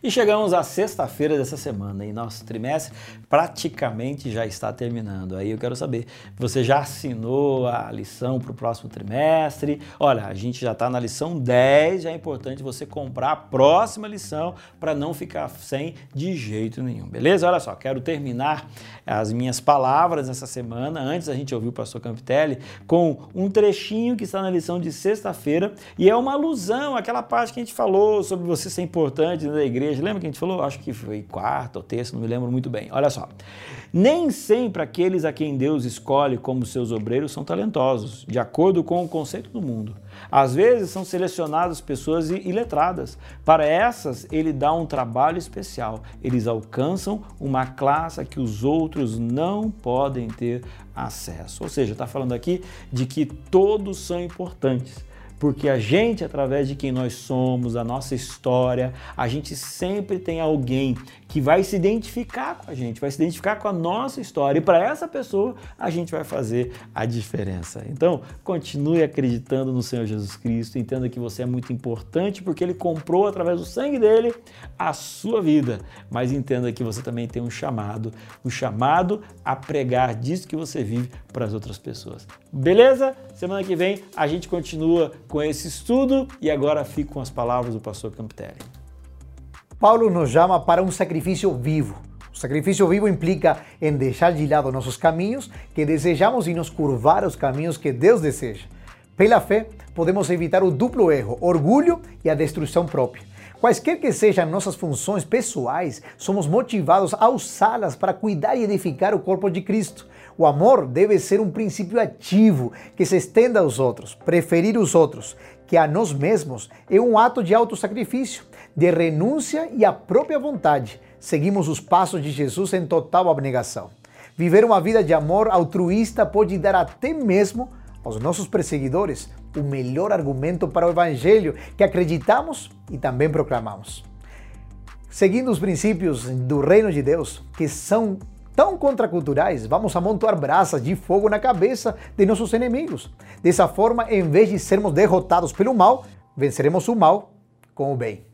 E chegamos à sexta-feira dessa semana e nosso trimestre praticamente já está terminando. Aí eu quero saber, você já assinou a lição para o próximo trimestre? Olha, a gente já está na lição 10, já é importante você comprar a próxima lição para não ficar sem de jeito nenhum, beleza? Olha só, quero terminar as minhas palavras essa semana, antes a gente ouvir o pastor Campitelli, com um trechinho que está na lição de sexta-feira e é uma alusão àquela parte que a gente falou sobre você ser importante na igreja igreja. Lembra que a gente falou? Acho que foi quarta ou terça, não me lembro muito bem. Olha só. Nem sempre aqueles a quem Deus escolhe como seus obreiros são talentosos, de acordo com o conceito do mundo. Às vezes são selecionadas pessoas iletradas. Para essas, ele dá um trabalho especial. Eles alcançam uma classe que os outros não podem ter acesso. Ou seja, está falando aqui de que todos são importantes porque a gente, através de quem nós somos, a nossa história, a gente sempre tem alguém que vai se identificar com a gente, vai se identificar com a nossa história. E para essa pessoa, a gente vai fazer a diferença. Então, continue acreditando no Senhor Jesus Cristo, entenda que você é muito importante porque ele comprou através do sangue dele a sua vida. Mas entenda que você também tem um chamado, um chamado a pregar disso que você vive para as outras pessoas. Beleza? Semana que vem a gente continua com esse estudo e agora fico com as palavras do pastor Campitelli. Paulo nos chama para um sacrifício vivo. O sacrifício vivo implica em deixar de lado nossos caminhos que desejamos e nos curvar aos caminhos que Deus deseja. Pela fé, podemos evitar o duplo erro, orgulho e a destruição própria. Quaisquer que sejam nossas funções pessoais, somos motivados a usá-las para cuidar e edificar o corpo de Cristo. O amor deve ser um princípio ativo que se estenda aos outros. Preferir os outros que a nós mesmos é um ato de autossacrifício, de renúncia e a própria vontade. Seguimos os passos de Jesus em total abnegação. Viver uma vida de amor altruísta pode dar até mesmo aos nossos perseguidores o melhor argumento para o Evangelho que acreditamos e também proclamamos. Seguindo os princípios do reino de Deus, que são tão contraculturais, vamos amontoar brasas de fogo na cabeça de nossos inimigos. Dessa forma, em vez de sermos derrotados pelo mal, venceremos o mal com o bem.